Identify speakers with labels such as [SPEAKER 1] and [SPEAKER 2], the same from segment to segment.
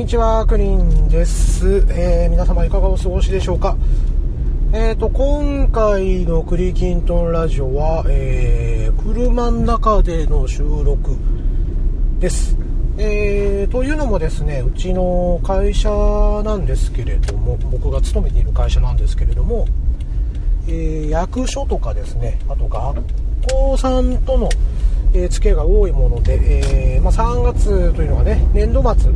[SPEAKER 1] にちは、クリンです。えー、皆様いかがお過ごしでしょうか？えーと、今回のクリキントンラジオは、えー、車の中での収録です。えー、というのもですね、うちの会社なんですけれども、僕が勤めている会社なんですけれども、え、役所とかですね、あと学校さんとの、えー、付けが多いもので、えー、まあ、3月というのがね、年度末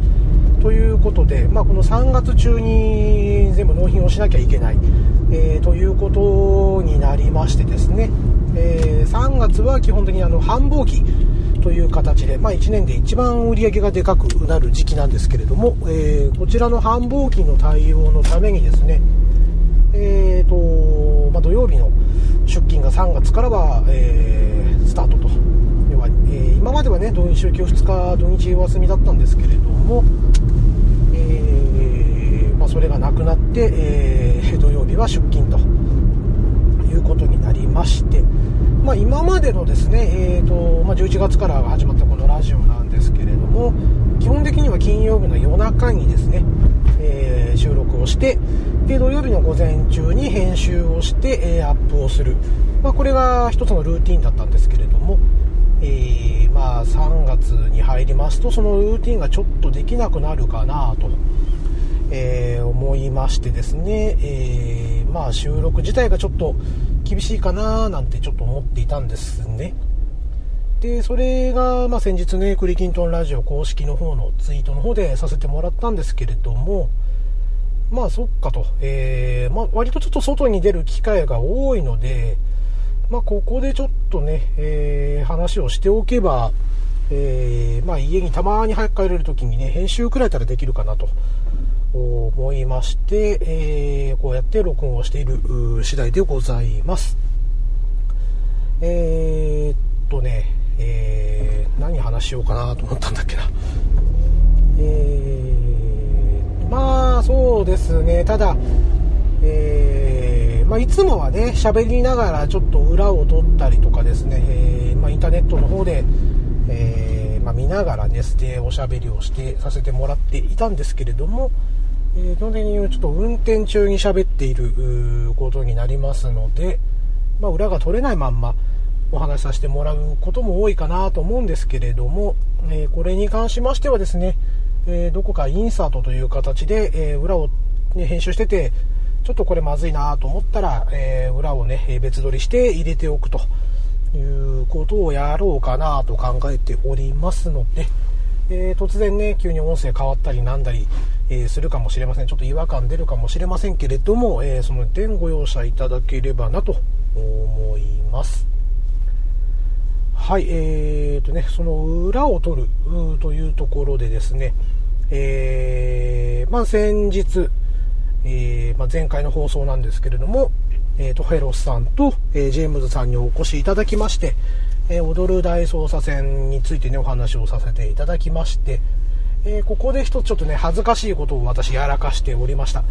[SPEAKER 1] ということで、まあ、この3月中に全部納品をしなきゃいけない、えということになりましてですね、え3月は基本的にあの繁忙期という形で、まあ、1年で一番売り上げがでかくなる時期なんですけれども、えこちらの繁忙期の対応のためにですね、えーとまあ、土曜日の出勤が3月からは、えー、スタートと、今まではね土日週休2日土日お休みだったんですけれども、えー、まあ、それがなくなって、え、土曜日は出勤ということになりまして、まあ、今までのですね、えーとまあ、11月から始まったこのラジオなんですけれども基本的には金曜日の夜中にですね、えー、収録をしてで土曜日の午前中に編集をして、えー、アップをする、まあ、これが一つのルーティンだったんですけれども、えー、まあ、3月に入りますとそのルーティンがちょっとできなくなるかなと、えー、思いましてですね、えまあ、収録自体がちょっと厳しいかななんてちょっと思っていたんですね。で、それが、まあ、先日ね、クリキントンラジオ公式の方のツイートの方でさせてもらったんですけれども、まあそっかと、えー、まあ、割とちょっと外に出る機会が多いので、まあ、ここでちょっとね、えー、話をしておけば、えー、まあ、家にたまに早く帰れる時にね、編集くらいたらできるかなと思いまして、えー、こうやって録音をしている次第でございます。えー、っとね、えー、何話しようかなと思ったんだっけな。えーまあそうですねただえー、まあ、いつもはね喋りながらちょっと裏を取ったりとかですね、えー、まあ、インターネットの方で、えー、まあ、見ながらねステおしゃべりをしてさせてもらっていたんですけれども、え基本的にちょっと運転中に喋っていることになりますので、ま、裏が取れないまんまお話しさせてもらうことも多いかなと思うんですけれども、えこれに関しましてはですねえ、どこかインサートという形で、え、裏を、ね、編集してて、ちょっとこれまずいなと思ったら、えー、裏をね、別撮りして入れておくということをやろうかなと考えておりますので、え突然ね、急に音声変わったりなんだり、えするかもしれません。ちょっと違和感出るかもしれませんけれども、えその点ご容赦いただければなと思います。はい、えーとね、その裏を取るというところでですね、えー、まあ、先日、えー、まあ、前回の放送なんですけれども、えー、トヘロスさんと、えー、ジェームズさんにお越しいただきまして、えー、踊る大捜査線についてね、お話をさせていただきまして、えここで一つちょっとね、恥ずかしいことを私やらかしておりました。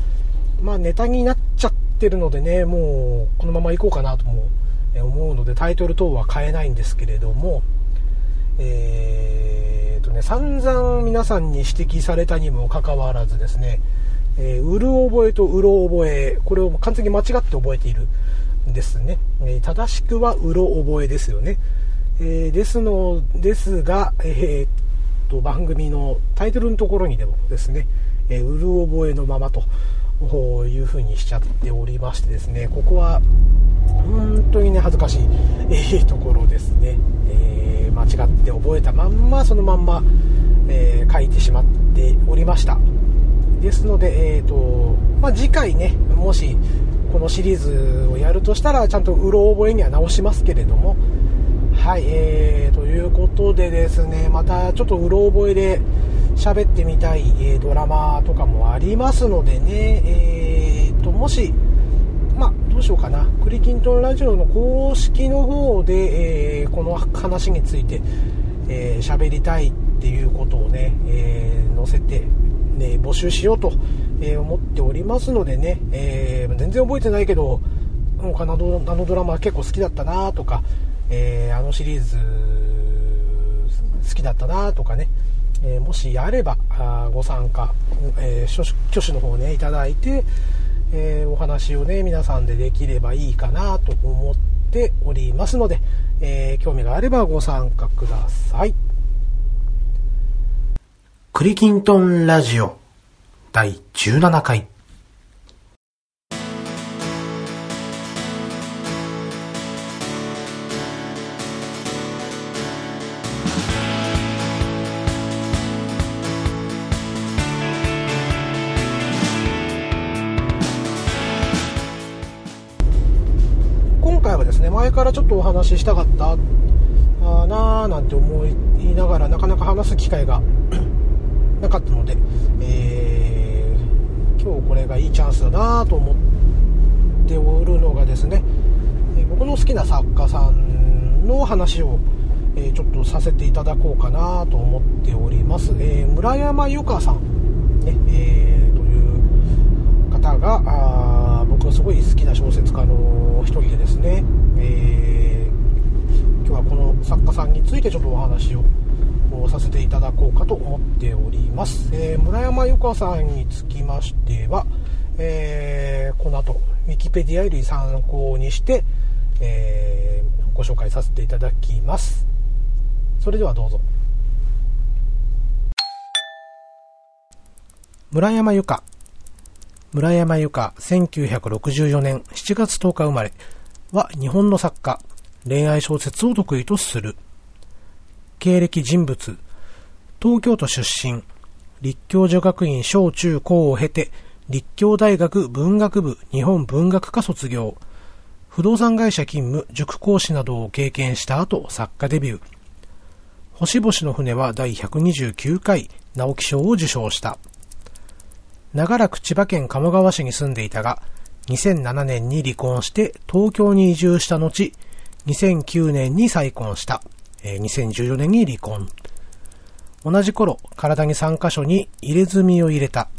[SPEAKER 1] まあ、ネタになっちゃってるのでね、もう、このまま行こうかなとも思うので、タイトル等は変えないんですけれども、えーね、散々皆さんに指摘されたにもかかわらずですね、えー、うる覚えとうろ覚え、これを完全に間違って覚えているんですね。えー、正しくはうろ覚えですよね。えー、ですの、ですが、えー、と、番組のタイトルのところにでもですね、えうる覚えのままという風にしちゃっておりましてですね、ここは本当にね、恥ずかしい、え、ところですね。え間違って覚えたまんまそのまんま、え、書いてしまっておりましたですので、えーとまあ、次回ねもしこのシリーズをやるとしたらちゃんとうろ覚えには直しますけれども。はい、えー、ということでですねまたちょっとうろ覚えで喋ってみたい、えー、ドラマとかもありますのでね、えーともしまあ、どうしようかな、クリキントンラジオの公式の方で、えー、この話について喋、えー、りたいっていうことをね、えー、載せて、ね、募集しようと、え思っておりますのでね、え全然覚えてないけど、あのあのドラマ結構好きだったなとか、えあのシリーズ好きだったなとかね、えー、もしあればあご参加、えー、挙手の方ねいただいて、えー、お話をね皆さんでできればいいかなと思っておりますので、え興味があればご参加ください。クリキントンラジオ第17回。今回はですね前からちょっとお話ししたかったあなーなんて思いながらなかなか話す機会がなかったので、えー、今日これがいいチャンスだなと思っておるのがですね、え僕の好きな作家さんの話を、えちょっとさせていただこうかなと思っております、え、村山由佳さん、ねえー、という方があ僕のすごい好きな小説家の一人でですね、えー、今日はこの作家さんについてちょっとお話をさせていただこうかと思っております、えー、村山由佳さんにつきましては、えー、この後ウィキペディアより参考にして、えー、ご紹介させていただきます。それではどうぞ。村山由佳。村山由佳1964年7月10日生まれ。は日本の作家、恋愛小説を得意とする。経歴人物、東京都出身、立教女学院小中高を経て、立教大学文学部日本文学科卒業。不動産会社勤務、塾講師などを経験した後、作家デビュー。星々の船は第129回直木賞を受賞した。長らく千葉県鴨川市に住んでいたが、2007年に離婚して東京に移住した後、2009年に再婚した。え、2014年に離婚。同じ頃、体に3カ所に入れ墨を入れた。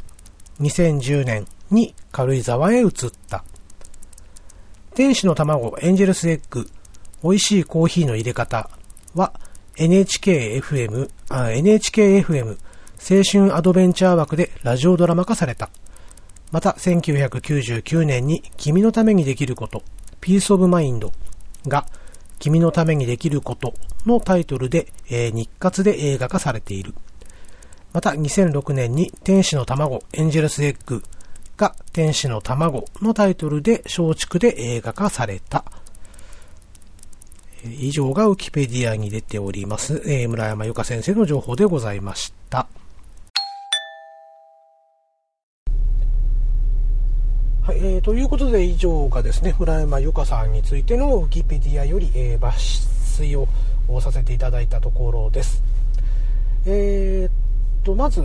[SPEAKER 1] 2010年に軽井沢へ移った。天使の卵エンジェルスエッグ、美味しいコーヒーの入れ方は NHK-FM、NHK-FM 青春アドベンチャー枠でラジオドラマ化された。また、1999年に君のためにできること、ピースオブマインドが、君のためにできることのタイトルで、えー、日活で映画化されている。また、2006年に天使の卵、エンジェルスエッグが天使の卵のタイトルで松竹で映画化された。以上がウィキペディアに出ております、えー、村山由佳先生の情報でございました。はい、えー、ということで以上がですね、村山由佳さんについてのウィキペディアより、えー、抜粋をさせていただいたところです。えー、と、まず、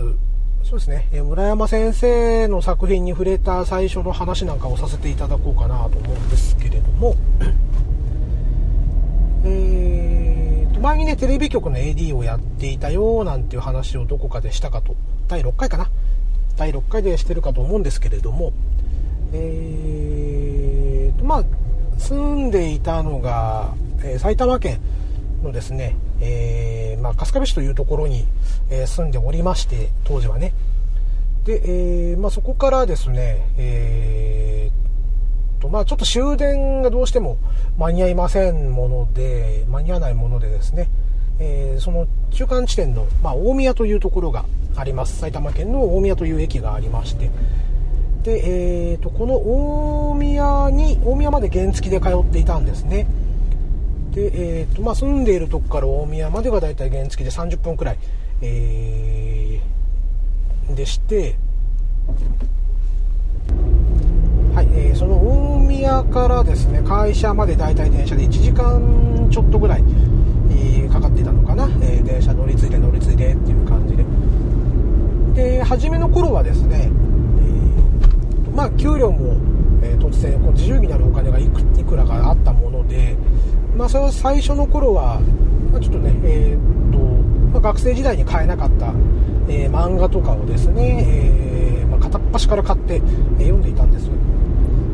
[SPEAKER 1] そうですね、え村山先生の作品に触れた最初の話なんかをさせていただこうかなと思うんですけれども、えーと、前にね、テレビ局の AD をやっていたよなんていう話をどこかでしたかと、第6回かな第6回でしてるかと思うんですけれども、えーとまあ、住んでいたのが、えー、埼玉県のですね、えー、まあ、春日部市というところに、えー、住んでおりまして当時はね。で、えまあ、そこからですね、えとまあ、ちょっと終電がどうしても間に合いませんもので間に合わないものでですね、えその中間地点の、ま、大宮というところがあります。埼玉県の大宮という駅がありましてで、えーと、この大宮に大宮まで原付で通っていたんですね。で、えーとまあ、住んでいるとこから大宮までがだいたい原付で30分くらい、えー、でしてはい、えー、その大宮からですね会社までだいたい電車で1時間ちょっとぐらい、えー、かかっていたのかな、えー、電車乗り継いで乗り継いでっていう感じで。で初めの頃はですねまあ、給料も、えー、突然こう自由になるお金がいくいくらかあったもので、まあ、それは最初の頃は、まあ、ちょっとね、えーとまあ、学生時代に買えなかった、えー、漫画とかをですね、えー、まあ、片っ端から買って、え読んでいたんです。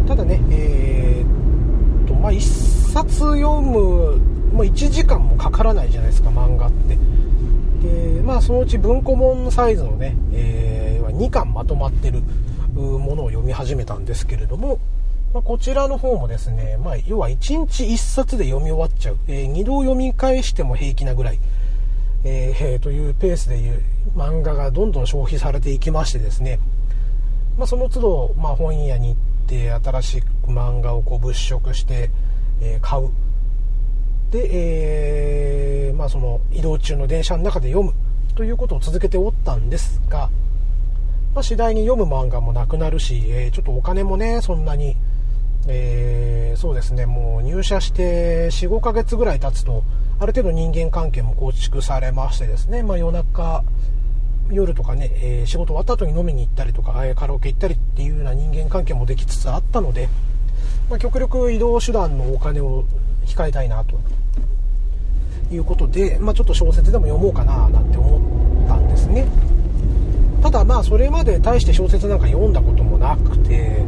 [SPEAKER 1] ただね、えーとまあ、1冊読む、まあ、1時間もかからないじゃないですか漫画って。で、まあ、そのうち文庫本サイズのね、えー、2巻まとまってる。ものを読み始めたんですけれども、まあ、こちらの方もですね、まあ、要は1日1冊で読み終わっちゃう、えー、2度読み返しても平気なぐらい、えー、というペースでいう漫画がどんどん消費されていきましてですね、まあ、その都度、まあ、本屋に行って新しく漫画をこう物色して、えー、買う。で、えー、まあ、その移動中の電車の中で読むということを続けておったんですが、まあ、次第に読む漫画もなくなるし、えー、ちょっとお金もねそんなに、えー、そうですねもう入社して45ヶ月ぐらい経つとある程度人間関係も構築されましてですね、まあ、夜中夜とかね、えー、仕事終わった後に飲みに行ったりとか、えカラオケ行ったりっていうような人間関係もできつつあったので、まあ、極力移動手段のお金を控えたいなと。いうことで、まあ、ちょっと小説でも読もうかななんて思ったんですね。ただまあそれまで大して小説なんか読んだこともなくて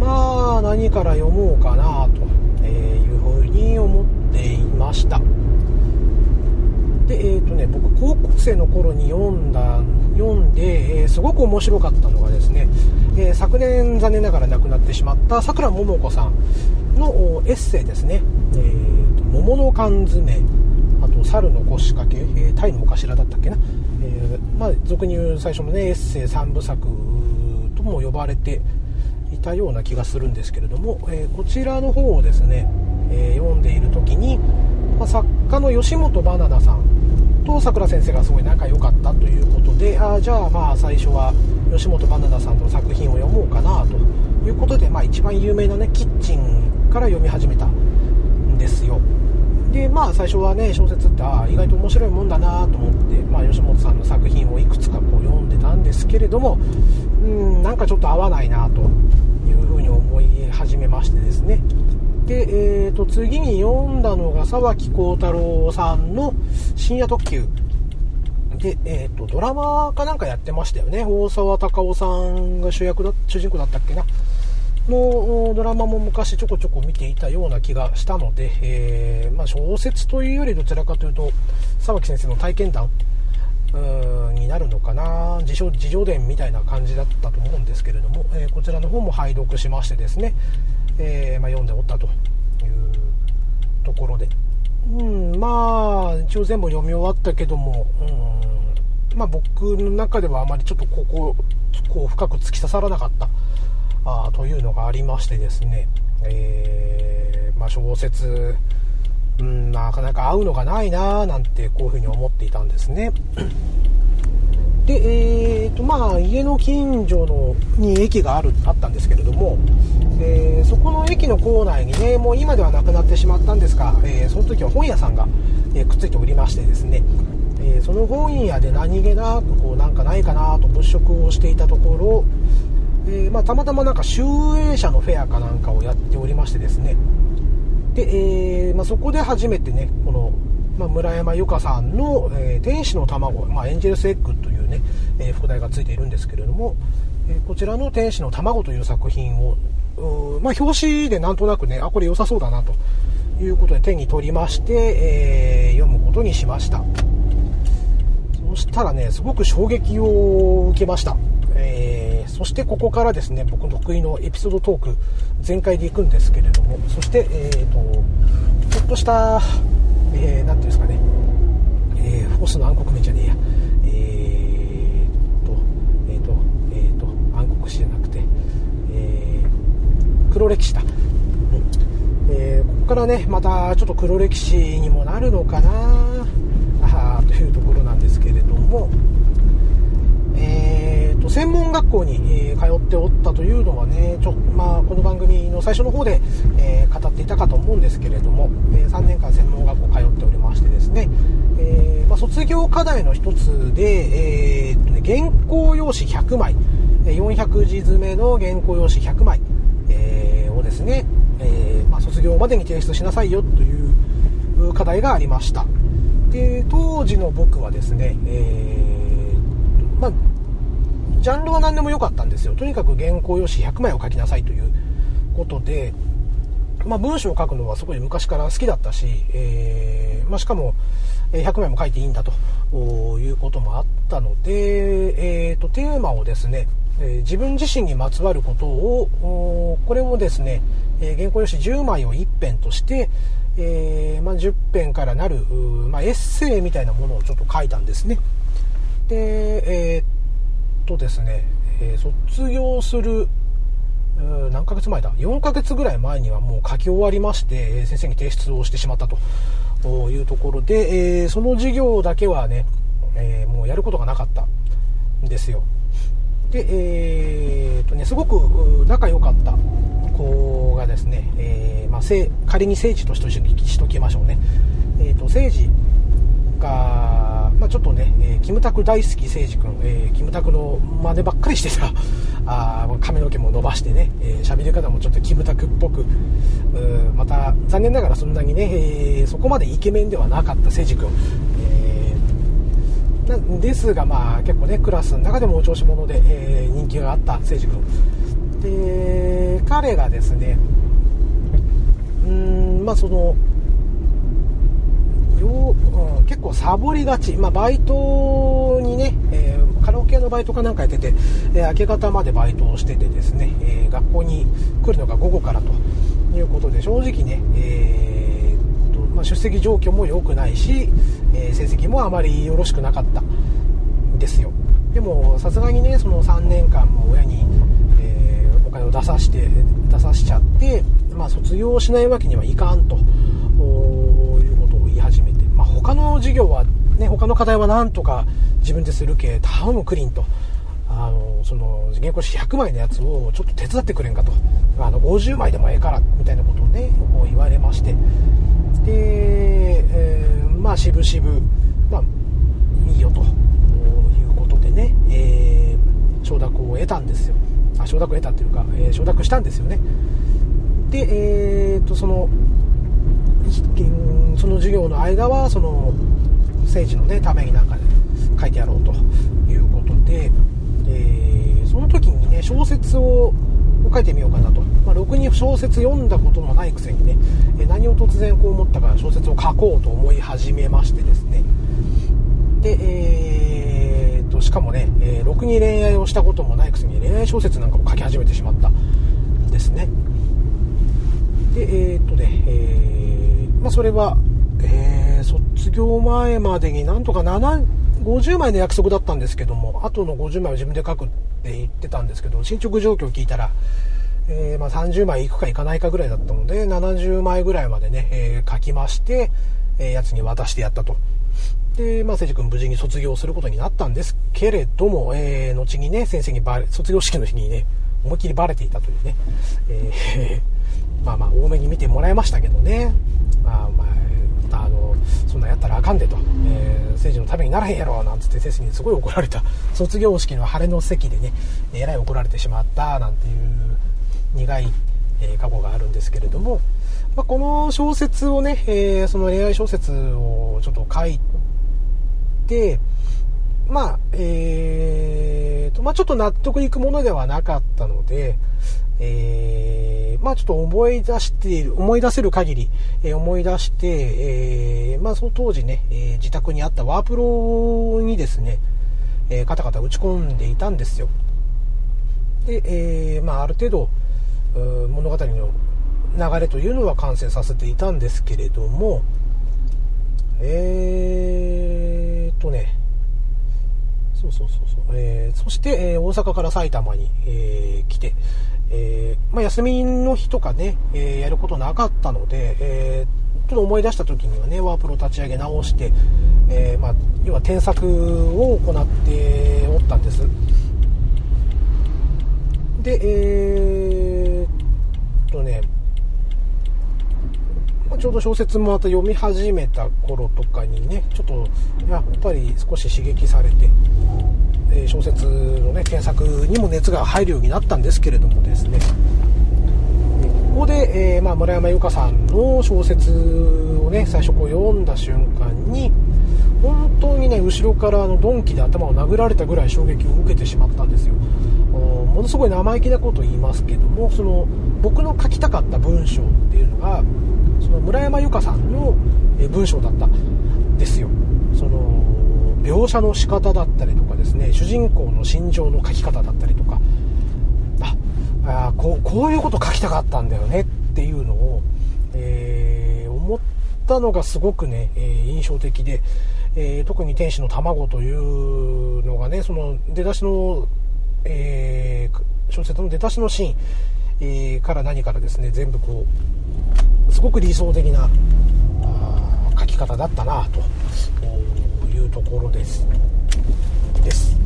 [SPEAKER 1] まあ何から読もうかなというふうに思っていました。でえっ、ー、とね僕高校生の頃に読んだ読んで、えー、すごく面白かったのがですね、えー、昨年残念ながら亡くなってしまったさくらももこさんのエッセイですね「えーと、桃の缶詰」あと「猿の腰掛け」えー、タイのお頭だったっけな、まあ、俗に言う最初のねエッセイ3部作とも呼ばれていたような気がするんですけれども、えこちらの方をですね、え読んでいる時に、まあ、作家の吉本ばななさんとさくら先生がすごい仲良かったということであじゃあまあ最初は吉本ばななさんの作品を読もうかなということで、まあ、一番有名なねキッチンから読み始めたんですよ。でまあ最初はね小説ってああ意外と面白いもんだなと思って、まあ、吉本さんの作品をいくつかこう読んでたんですけれどもうんなんかちょっと合わないなというふうに思い始めましてですね。で、えー、と次に読んだのが沢木幸太郎さんの「深夜特急」で、えーと、ドラマかなんかやってましたよね。大沢たかおさんが主役だ主人公だったっけな。のドラマも昔ちょこちょこ見ていたような気がしたので、えー、まあ、小説というよりどちらかというと沢木先生の体験談になるのかな自称自叙伝みたいな感じだったと思うんですけれども、えー、こちらの方も拝読しましてですね、えー、まあ、読んでおったというところで、うん、まあ一応全部読み終わったけども、うんまあ、僕の中ではあまりちょっとこここう深く突き刺さらなかったあというのがありましてですね、えー、まあ、小説、うん、なかなか合うのがないななんてこういうふうに思っていたんですね。で、えーとまあ、家の近所のに駅があるあったんですけれども、えー、そこの駅の構内にねもう今ではなくなってしまったんですが、えー、その時は本屋さんが、えくっついておりましてですね、えその本屋で何気なくこうなんかないかなと物色をしていたところ、え、まあ、たまたまなんか集英社のフェアかなんかをやっておりましてですね。で、えー、まあ、そこで初めてねこの、まあ、村山由佳さんの、えー、天使の卵、まエンジェルスエッグというね、え副題がついているんですけれども、えこちらの天使の卵という作品をま、表紙でなんとなくねあこれ良さそうだなということで手に取りまして、え読むことにしました。そしたらねすごく衝撃を受けました、えーそしてここからですね僕得意のエピソードトーク全開でいくんですけれどもそして、えーと、ちょっとした何、えー、て言うんですかね、えー、フォースの暗黒面じゃねえやえーとえーとえーと暗黒史じゃなくて、えー、黒歴史だ、え、ここからねまたちょっと黒歴史にもなるのかなというところなんですけれどもと、専門学校に、え、通っておったというのはねちょ、まあ、この番組の最初の方で、え、語っていたかと思うんですけれども、え3年間専門学校通っておりましてですね、えまあ、卒業課題の一つで、えーとね、原稿用紙100枚400字詰めの原稿用紙100枚、えをですね、えまあ、卒業までに提出しなさいよという課題がありました。で当時の僕はですね、えー、まあジャンルは何でもよかったんですよ。とにかく原稿用紙100枚を書きなさいということで、まあ、文章を書くのはすごい昔から好きだったし、えー、まあ、しかも、100枚も書いていいんだということもあったので、えーと、テーマをですね、え自分自身にまつわることをこれをですね、え原稿用紙10枚を1編として、えー、まあ、10編からなる、まあ、エッセイみたいなものをちょっと書いたんですねでえー、とですね、え卒業する何ヶ月前だ？4ヶ月ぐらい前にはもう書き終わりまして先生に提出をしてしまったというところで、えー、その授業だけはね、えー、もうやることがなかったんですよ。でえー、っとねすごく仲良かった子がですね、えまあ、仮に政治としてしときましょうね、えーと、政治が、まあ、ちょっとね、えー、キムタク大好き政治君、えー、キムタクの真似ばっかりしてたあ髪の毛も伸ばしてね喋、えー、り方もちょっとキムタクっぽくまた残念ながらそんなにね、えー、そこまでイケメンではなかった政治君、えー、なんですが、まあ、結構ねクラスの中でもお調子者で、えー、人気があった政治君で彼がですねうんまあそのよ、うん、結構サボりがち、まあ、バイトにね、えー、カラオケ屋のバイトかなんかやってて、えー、明け方までバイトをしててですね、えー、学校に来るのが午後からということで正直ね、えーとまあ、出席状況も良くないし、え成績もあまりよろしくなかったんですよ。でもさすがにねその3年間も親にえお金を出さして出さしちゃって、まあ、卒業しないわけにはいかんと。まあ、他の授業は、ね、他の課題はなんとか自分でするけ頼むクリンと。あのその原稿紙100枚のやつをちょっと手伝ってくれんかと。あの50枚でもええからみたいなことをね言われまして。で、えー、まあ渋々、まあ、いいよと。いうことでね、えー、承諾を得たんですよ。あ承諾を得たっていうか、えー、承諾したんですよね。でえ、っとそのその授業の間はその政治のねためになんかで書いてやろうということで、え、その時にね小説を書いてみようかなと、まあ、ろくに小説読んだことのないくせにね、え何を突然こう思ったか小説を書こうと思い始めましてですね。で、えー、としかもね、えー、ろくに恋愛をしたこともないくせに恋愛小説なんかも書き始めてしまったんですね。でえー、っとね、えー、まあ、それは、卒業前までになんとか7 50枚の約束だったんですけどもあとの50枚は自分で書くって言ってたんですけど進捗状況を聞いたら、えー、まあ、30枚いくかいかないかぐらいだったので70枚ぐらいまでね、えー、書きまして、えやつに渡してやったと。で、まあ、誠司君無事に卒業することになったんですけれども、えー、後にね、先生にバレ、卒業式の日にね、思いっきりバレていたというね、えー、まあまあ、多めに見てもらいましたけどね、まあまあ、あの、そんなんやったらあかんでと、えー、政治のためにならへんやろ、なんつって先生にすごい怒られた、卒業式の晴れの席でね、えらい怒られてしまった、なんていう苦い、え過去があるんですけれども、まあ、この小説をね、えー、その恋愛小説をちょっと書いて、まあ、えーと、まあちょっと納得いくものではなかったので、えー、まあちょっと思い出している、思い出せる限り、えー、思い出して、えー、まあその当時ね、えー、自宅にあったワープロにですね、えー、カタカタ打ち込んでいたんですよ。で、えー、まあある程度、物語の流れというのは完成させていたんですけれども、えーとね、そうそうそうそう、えー、そして、えー、大阪から埼玉に、えー、来て、えー、まあ、休みの日とかね、えー、やることなかったので、えー、ちょっと思い出した時にはね、ワープロ立ち上げ直して、え、まあ、要は添削を行っておったんです。で、えー、とね、ちょうど小説もまた読み始めた頃とかにねちょっとやっぱり少し刺激されて、検索にも熱が入るようになったんですけれどもですね。ここで、えー、まあ、村山由佳さんの小説をね最初こう読んだ瞬間に本当にね後ろからあの鈍器で頭を殴られたぐらい衝撃を受けてしまったんですよ。ものすごい生意気なことを言いますけどもその僕の書きたかった文章っていうのがその村山由佳さんの文章だったですよ。その描写の仕方だったりとかですね主人公の心情の書き方だったりとかああこういうこと書きたかったんだよねっていうのを、えー、思ったのがすごくね、えー、印象的で、えー、特に天使の卵というのがねその出だしの、え小説の出だしのシーン、えから何からですね全部こうすごく理想的な書き方だったなというところです。です。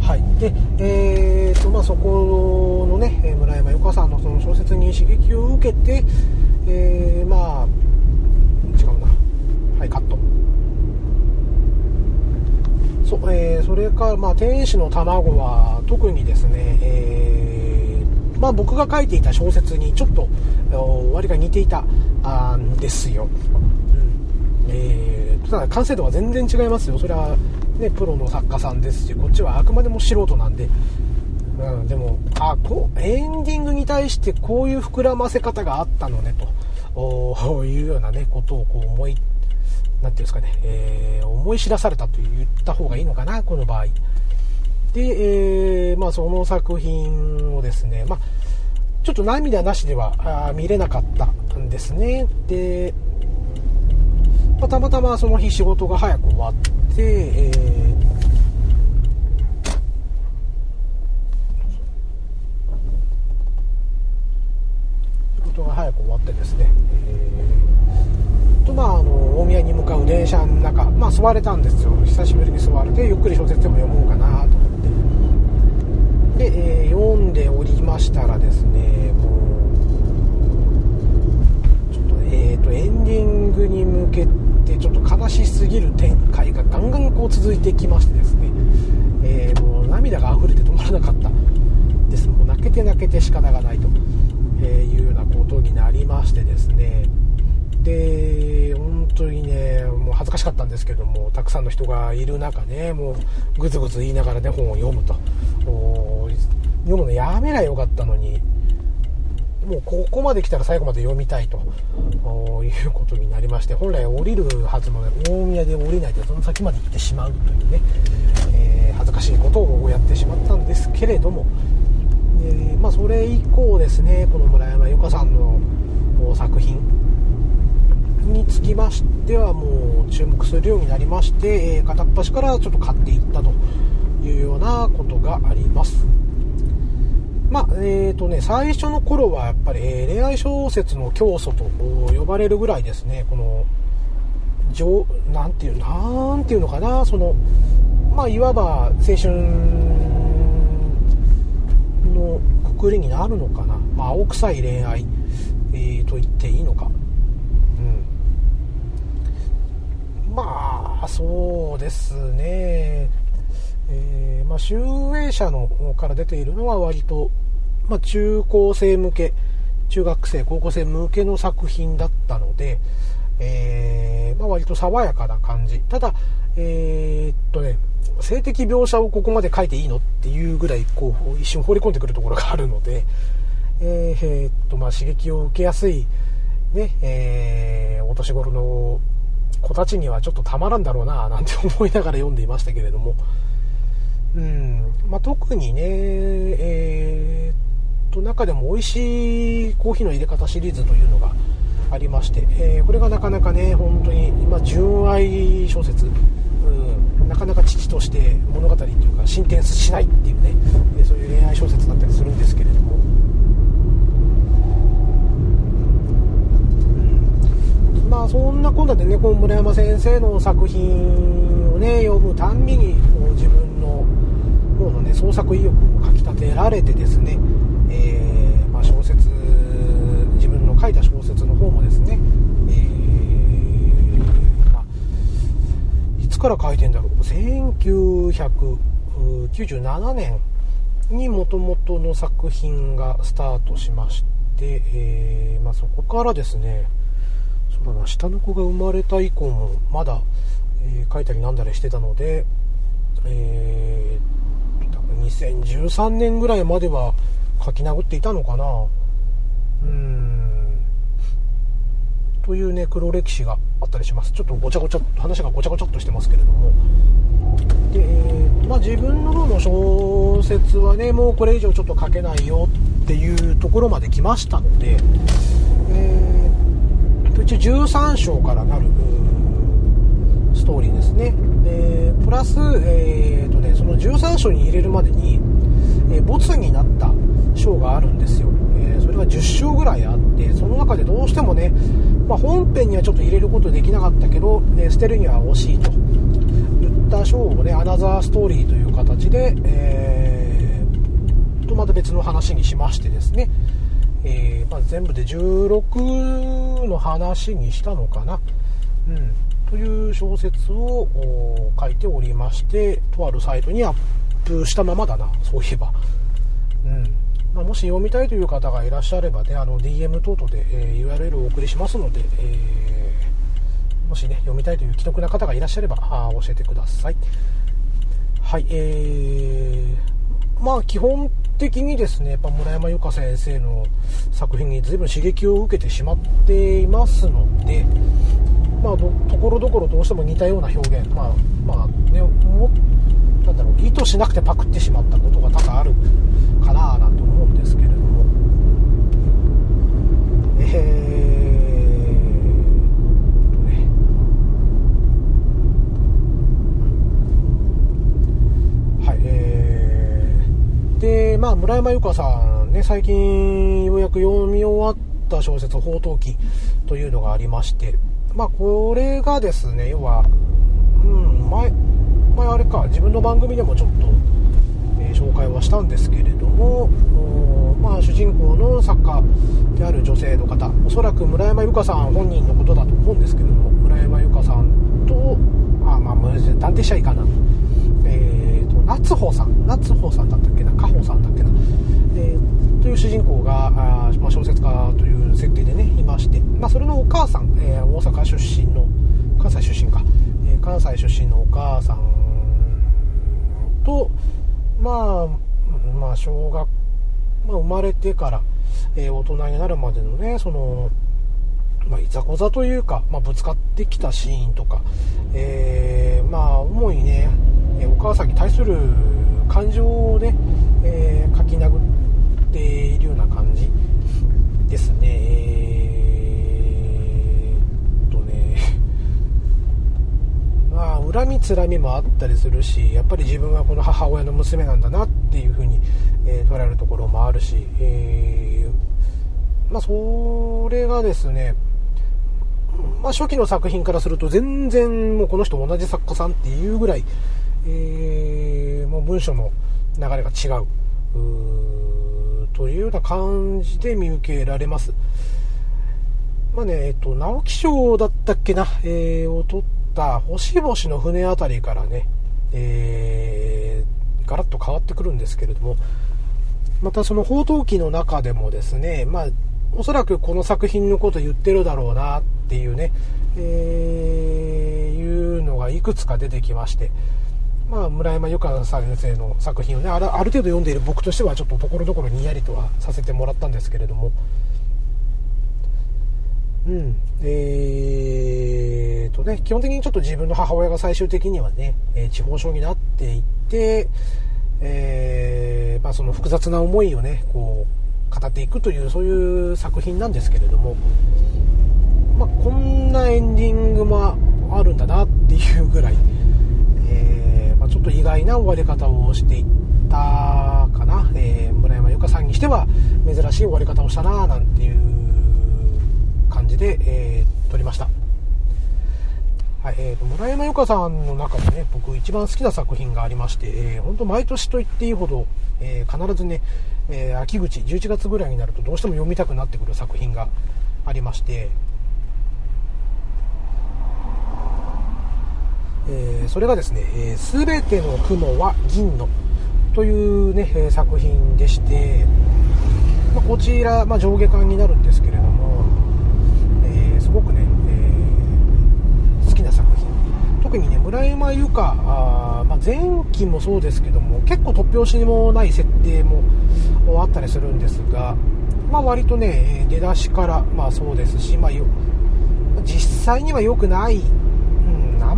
[SPEAKER 1] はい。でえーとまあ、そこのね村山由佳さんのその小説に刺激を受けて、えー、まあ違うな。はいカット。そ,、えー、それから、まあ、天使の卵は特にですね、えー、まあ、僕が書いていた小説にちょっと割が似ていたんですよ、うん。えーただ完成度は全然違いますよ。それはねプロの作家さんですしこっちはあくまでも素人なんで、うん、でもあこエンディングに対してこういう膨らませ方があったのねと。いうようなねことをこう思い何ていうんですかね、えー、思い知らされたと言った方がいいのかなこの場合。で、えー、まあ、その作品をですね、まあ、ちょっと涙なしでは見れなかったんですね。でまあ、たまたまその日仕事が早く終わって、えー、仕事が早く終わってですね、とまああの大宮に向かう電車の中、まあ、座れたんですよ。久しぶりに座れてゆっくり小説でも読もうかなと思って。で、えー、読んでおりましたらですねもうえ、ー、とエンディングに向けてちょっと悲しすぎる展開がガンガンこう続いてきましてですね、えー、もう涙が溢れて止まらなかったです。もう泣けて泣けて仕方がないというようなことになりましてですね。で本当にねもう恥ずかしかったんですけどもたくさんの人がいる中ねもうぐずぐず言いながらね本を読むと。読むのやめりゃよかったのに。もうここまで来たら最後まで読みたいということになりまして本来降りるはずの大宮で降りないでその先まで行ってしまうというね、えー、恥ずかしいことをやってしまったんですけれども、えー、まあ、それ以降ですねこの村山由佳さんの作品につきましてはもう注目するようになりまして、え、片っ端からちょっと買っていったというようなことがあります。まあ、えっ、ー、とね、最初の頃はやっぱり、えー、恋愛小説の教祖と呼ばれるぐらいですね、この、上、なんていう、なんていうのかな、その、まあ、いわば青春のくくりになるのかな。まあ、青臭い恋愛、えー、と言っていいのか。うん。まあ、そうですね。えー、まあ、集英社の方から出ているのは割と、まあ、中高生向け、中学生、高校生向けの作品だったので、えー、まあ、割と爽やかな感じ。ただ、えー、っとね、性的描写をここまで書いていいのっていうぐらい、こう、一瞬放り込んでくるところがあるので、えー、えー、っと、まあ、刺激を受けやすい、ね、えー、お年頃の子たちにはちょっとたまらんだろうな、なんて思いながら読んでいましたけれども、うん。まあ、特にね、えー、と中でも美味しいコーヒーの入れ方シリーズというのがありまして、えー、これがなかなかね本当に、まあ、純愛小説、うん、なかなか父として物語というか進展しないっていうねえそういう恋愛小説だったりするんですけれども、うん、まあそんなこんなでねこの村山先生の作品をね読むたんびにこう自分の方のね創作意欲をかきたてられてですね、えー、まあ、小説自分の書いた小説の方もですね、えー、まあ、いつから書いてんだろう。1997年にもともとの作品がスタートしまして、えー、まあ、そこからですねそうだな下の子が生まれた以降もまだ、えー、書いたりなんだりしてたので、えー2013年ぐらいまでは書き殴っていたのかな。うん。というね黒歴史があったりします。ちょっとごちゃごちゃ話がごちゃごちゃっとしてますけれども。で、まあ、自分の方の小説はねもうこれ以上ちょっと書けないよっていうところまで来ましたので、えー、一応13章からなるストーリーですね。でプラス、えーとね、その13章に入れるまでに、えー、ボツになった章があるんですよ、えー、それが10章ぐらいあってその中でどうしてもね、まあ、本編にはちょっと入れることできなかったけど、ね、捨てるには惜しいと。言った章をねアナザーストーリーという形で、えー、とまた別の話にしましてですね、えー、まあ、全部で16の話にしたのかな、うん、という小説を書いておりましてとあるサイトにアップしたままだなそういえば。うんまあ、もし読みたいという方がいらっしゃればね、あの DM 等々で、えー、URL をお送りしますので、えー、もしね、読みたいという既得な方がいらっしゃればあ教えてください。はい、えー、まあ基本的にですね、やっぱ村山由佳先生の作品に随分刺激を受けてしまっていますので、まあ、ところどころどうしても似たような表現、まあ、まあね、もなんだろう、意図しなくてパクってしまったことが多々あるかななんて思うんですけれども、えーとね、はい、えー、で、まあ、村山由佳さんね、最近ようやく読み終わった小説、宝刀記というのがありまして、まあ、これがですね、要は、うん、前、前あれか、自分の番組でもちょっと、えー、紹介はしたんですけれども、まあ、主人公の作家である女性の方、おそらく村山由佳さん本人のことだと思うんですけれども、村山由佳さんと、あまあ、断定しちゃいかな。えー、夏穂さん、夏穂さんだったっけな、加穂さんだっけな。えー、という主人公が、あまあ、小説家という設定でね、いまして、まあ、それのお母さん、えー、大阪出身の、関西出身か、えー、関西出身のお母さんと、まあ、まあ、小学、まあ、生まれてから、え、大人になるまでのね、その、まあ、いざこざというか、まあ、ぶつかってきたシーンとか、えー、まあ、主にね、お母さんに対する感情をね、えー、書き殴っているような感じですね。えー、とね、まあ、恨みつらみもあったりするし、やっぱり自分はこの母親の娘なんだなっていうふうに、えー、捉えるところもあるし、えー、まあ、それがですね、まあ、初期の作品からすると全然もうこの人同じ作家さんっていうぐらい、えー、もう文章の流れが違う。というような感じで見受けられます。まあね、えっと、直木賞だったっけな、えー、を取った星々の船あたりからね、えー、ガラッと変わってくるんですけれども、またその報道機の中でもですね、まあ、おそらくこの作品のこと言ってるだろうなっていうね、えー、いうのがいくつか出てきまして、まあ、村山由佳先生の作品をねあるある程度読んでいる僕としてはちょっとところどころにやりとはさせてもらったんですけれども。うん。えーとね基本的にちょっと自分の母親が最終的にはね、えー、地方症になっていってえー、まあ、その複雑な思いをねこう語っていくというそういう作品なんですけれども、まあ、こんなエンディングもあるんだなっていうぐらい、えー、ちょっと意外な終わり方をしていったかな、えー、村山由佳さんにしては珍しい終わり方をしたななんていう感じで、えー、撮りました。はいえーと、村山由佳さんの中でね、僕一番好きな作品がありまして、えー、本当毎年と言っていいほど、えー、必ずね、えー、秋口、11月ぐらいになるとどうしても読みたくなってくる作品がありまして、えー、それがですね、す、え、べ、ての雲は銀のというね、え作品でして、まあ、こちら、まあ、上下巻になるんですけれども、えー、すごくね、え、好きな作品。特にね村山由佳あ、まあ、前期もそうですけども結構突拍子もない設定もあったりするんですが、まあ、割とね出だしから、まあ、そうですし、まあ、実際には良くない、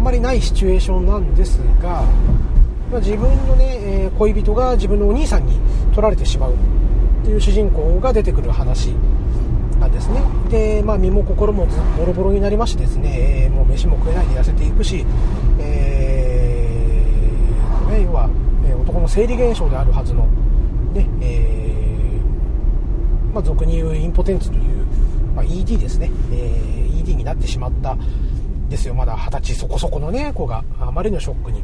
[SPEAKER 1] ん、まりないシチュエーションなんですが、まあ、自分のね、え、恋人が自分のお兄さんに取られてしまうっていう主人公が出てくる話なんですね。で、まあ、身も心もボロボロになりましてですね、え、もう飯も食えないで痩せていくし、えーね、要は、え男の生理現象であるはずの、ねえー、まあ、俗に言うインポテンツという、まあ、ED ですね、えー、ED になってしまったですよ。まだ二十歳そこそこのね子があまりのショックに。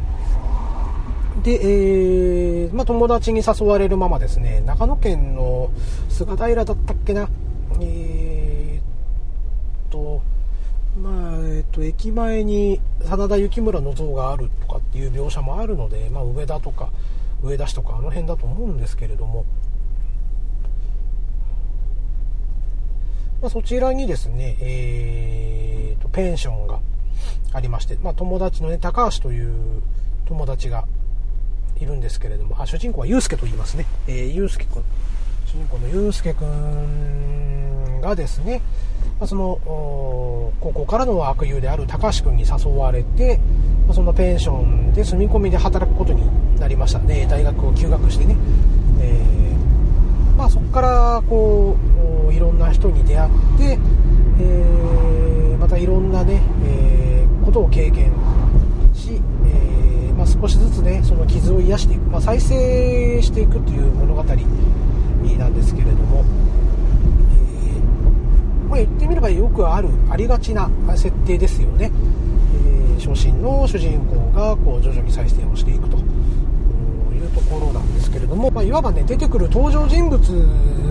[SPEAKER 1] で、えー、まあ、友達に誘われるままですね、長野県の菅平だったっけな、えー、と、まあ、えっ、と、駅前に真田幸村の像があるとかっていう描写もあるので、まあ、上田とか、上田市とかあの辺だと思うんですけれども、まあ、そちらにですね、えー、と、ペンションがありまして、まあ、友達のね、高橋という友達がいるんですけれども、あ主人公は祐介と言いますね。えー、祐介君。主人公の祐介君がですね、まあ、その、高校からの悪友である高橋君に誘われて、まあ、そのペンションで住み込みで働くことになりましたね。大学を休学してね。えー、まあそこから、こう、いろんな人に出会って、えー、またいろんなね、えー、ことを経験し、えー、まあ、少しずつねその傷を癒していく、まあ、再生していくという物語なんですけれども、えー、まあ、言ってみればよくあるありがちな設定ですよね、えー、初心の主人公がこう徐々に再生をしていくと。いうところなんですけれども、まあ、いわばね出てくる登場人物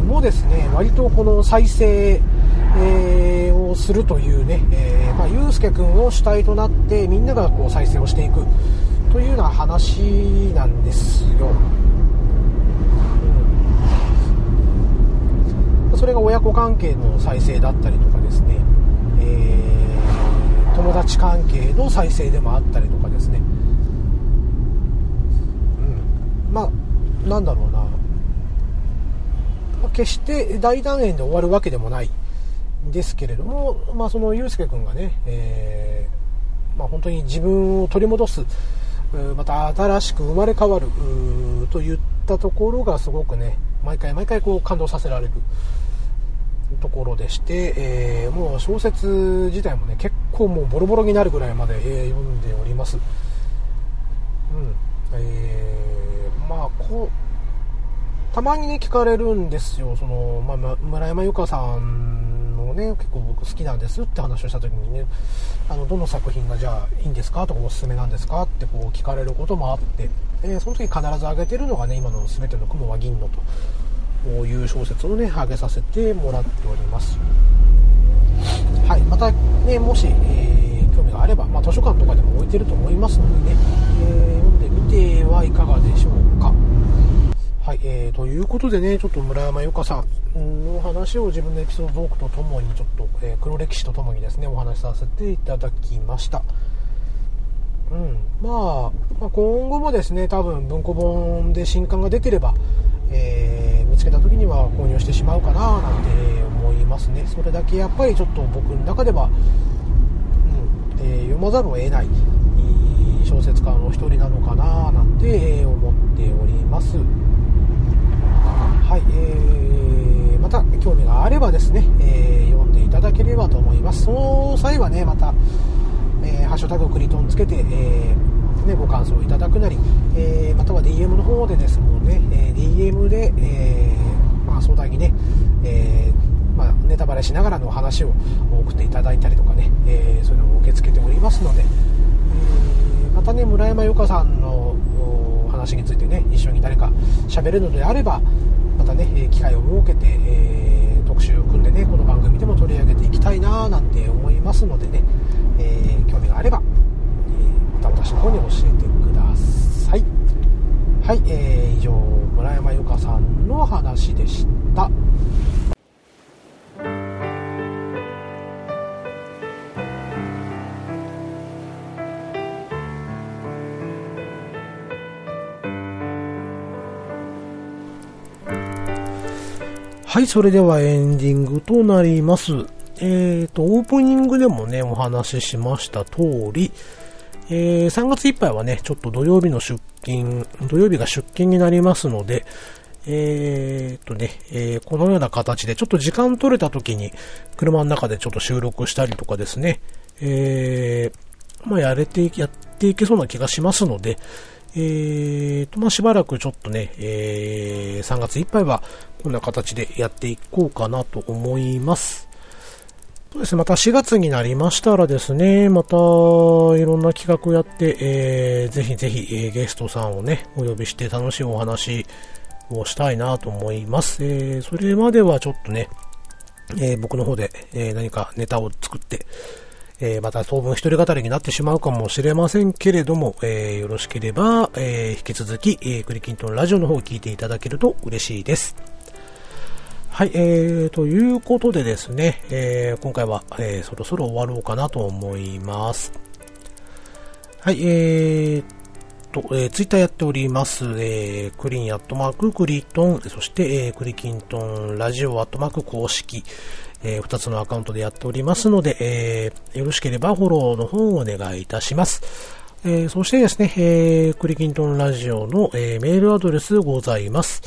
[SPEAKER 1] もですね割とこの再生えー、をするというね、えー、まあ、ゆうすけくんを主体となってみんながこう再生をしていくというような話なんですよ。うん、それが親子関係の再生だったりとかですね、えー、友達関係の再生でもあったりとかですね、うん、まあなんだろうな、ま、決して大団円で終わるわけでもないんですけれども、まあ、その祐介君がね、えー、まあ、本当に自分を取り戻す、また新しく生まれ変わるといったところがすごくね、毎回毎回こう感動させられるところでして、えー、もう小説自体もね、結構もうボロボロになるぐらいまで、えー、読んでおります。うん。えー、まあ、こう、たまにね、聞かれるんですよ。その、まあ、村山由佳さんのね結構僕好きなんですって話をした時にねあのどの作品がじゃあいいんですかとかおすすめなんですかってこう聞かれることもあって、えー、その時必ず挙げてるのがね今の全ての雲は銀のという小説をね挙げさせてもらっておりますはいまたねもし、えー、興味があれば、まあ、図書館とかでも置いてると思いますのでね、えー、読んでみてはいかがでしょうかはい、えー、ということでね、ちょっと村山由佳さんの話を自分のエピソードトークとともに、ちょっと、えー、黒歴史とともにですね、お話しさせていただきました。うん、まあ、まあ、今後もですね、多分文庫本で新刊が出てれば、えー、見つけた時には購入してしまうかななんて思いますね。それだけやっぱりちょっと僕の中では、うんえー、読まざるを得ない小説家の一人なのかななんて思っております。はい、えー、また興味があればですね、えー、読んでいただければと思います。その際はね、また、えー、ハッシュタグクリトンつけて、えー、ね、ご感想いただくなり、えー、または DM の方でですもんね、え DM で、えまあ、相談にね、えまあ、ネタバレしながらの話を送っていただいたりとかね、えそういうのも受け付けておりますので、えまたね、村山由佳さんの話についてね、一緒に誰か喋るのであれば、またね、機会を設けて、えー、特集を組んでね、この番組でも取り上げていきたいななんて思いますのでね、えー、興味があれば、えまた私の方に教えてください。はい、えー、以上、村山由佳さんの話でした。はい、それではエンディングとなります。えっ、ー、と、オープニングでもね、お話ししました通り、えー、3月いっぱいはね、ちょっと土曜日の出勤、土曜日が出勤になりますので、えー、とね、えー、このような形でちょっと時間取れた時に車の中でちょっと収録したりとかですね、えー、まあ、やれて、やっていけそうな気がしますので、えーと、まあ、しばらくちょっとね、えー、3月いっぱいはこんな形でやっていこうかなと思います。そうですね、また4月になりましたらですね、またいろんな企画をやって、えー、ぜひぜひ、えー、ゲストさんをね、お呼びして楽しいお話をしたいなと思います。えー、それまではちょっとね、えー、僕の方で、えー、何かネタを作って、えー、また当分一人語りになってしまうかもしれませんけれども、えー、よろしければ、えー、引き続き、えー、クリキントンラジオの方を聞いていただけると嬉しいです。はい、えー、ということでですね、えー、今回は、えー、そろそろ終わろうかなと思います。はい、えーと、えー、ツイッターやっております、えー、クリーンアットマーククリトン、そして、えー、クリキントンラジオアットマーク公式、えー、2つのアカウントでやっておりますので、えー、よろしければフォローの方をお願いいたします。えー、そしてですね、えー、クリキントンラジオの、えー、メールアドレスございます。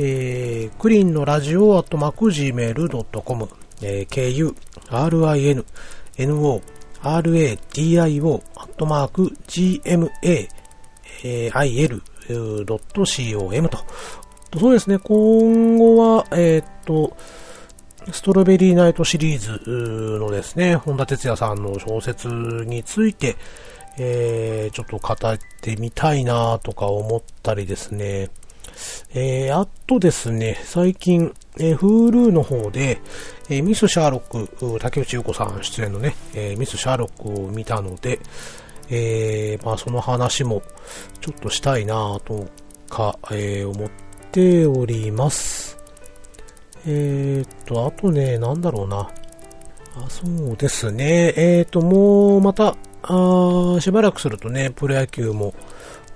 [SPEAKER 1] えー、クリーンのラジオアットマーク Gmail.com、えー、ku, rin, no, radio アットマーク gmail.com と。そうですね、今後は、えー、っと、ストロベリーナイトシリーズのですね、本田哲也さんの小説について、えー、ちょっと語ってみたいなとか思ったりですね、えー、あとですね、最近、えー、Hulu の方で、えー、ミス・シャーロック、竹内優子さん出演のね、えー、ミス・シャーロックを見たので、えー、まあその話もちょっとしたいなとか、えー、思っております。えー、っと、あとね、なんだろうな。あそうですね。えー、っと、もうまた、あしばらくするとね、プロ野球も、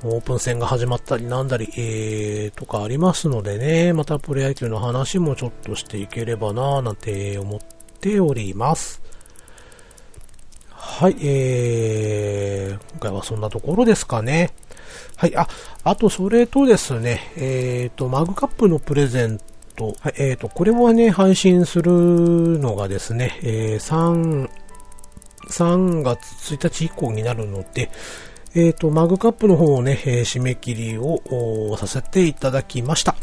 [SPEAKER 1] オープン戦が始まったりなんだり、えー、とかありますのでね、またプロ野球の話もちょっとしていければなぁなんて思っております。はい、えー、今回はそんなところですかね。はい、あ、あとそれとですね、えーと、マグカップのプレゼント、はい、えーと、これはね、配信するのがですね、えー、3、3月1日以降になるので、えっ、ー、と、マグカップの方をね、えー、締め切りをさせていただきました。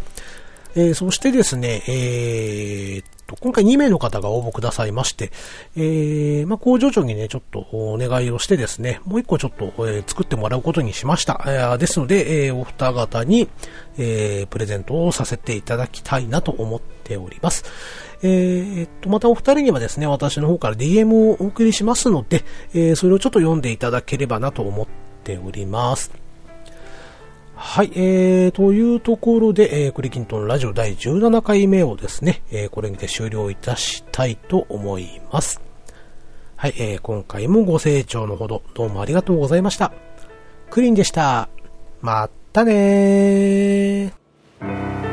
[SPEAKER 1] えー、そしてですね、えー、と、今回2名の方が応募くださいまして、えー、まあ、工場長にね、ちょっとお願いをしてですね、もう一個ちょっと、えー、作ってもらうことにしました。えー、ですので、えー、お二方に、えー、プレゼントをさせていただきたいなと思っております。えー、っと、またお二人にはですね、私の方から DM をお送りしますので、えー、それをちょっと読んでいただければなと思ってております。はい、えー、というところで、えー、クリキントンラジオ第17回目をですね、えー、これにて終了いたしたいと思います。はい、えー、今回もご清聴のほどどうもありがとうございました。クリンでした。まったねー。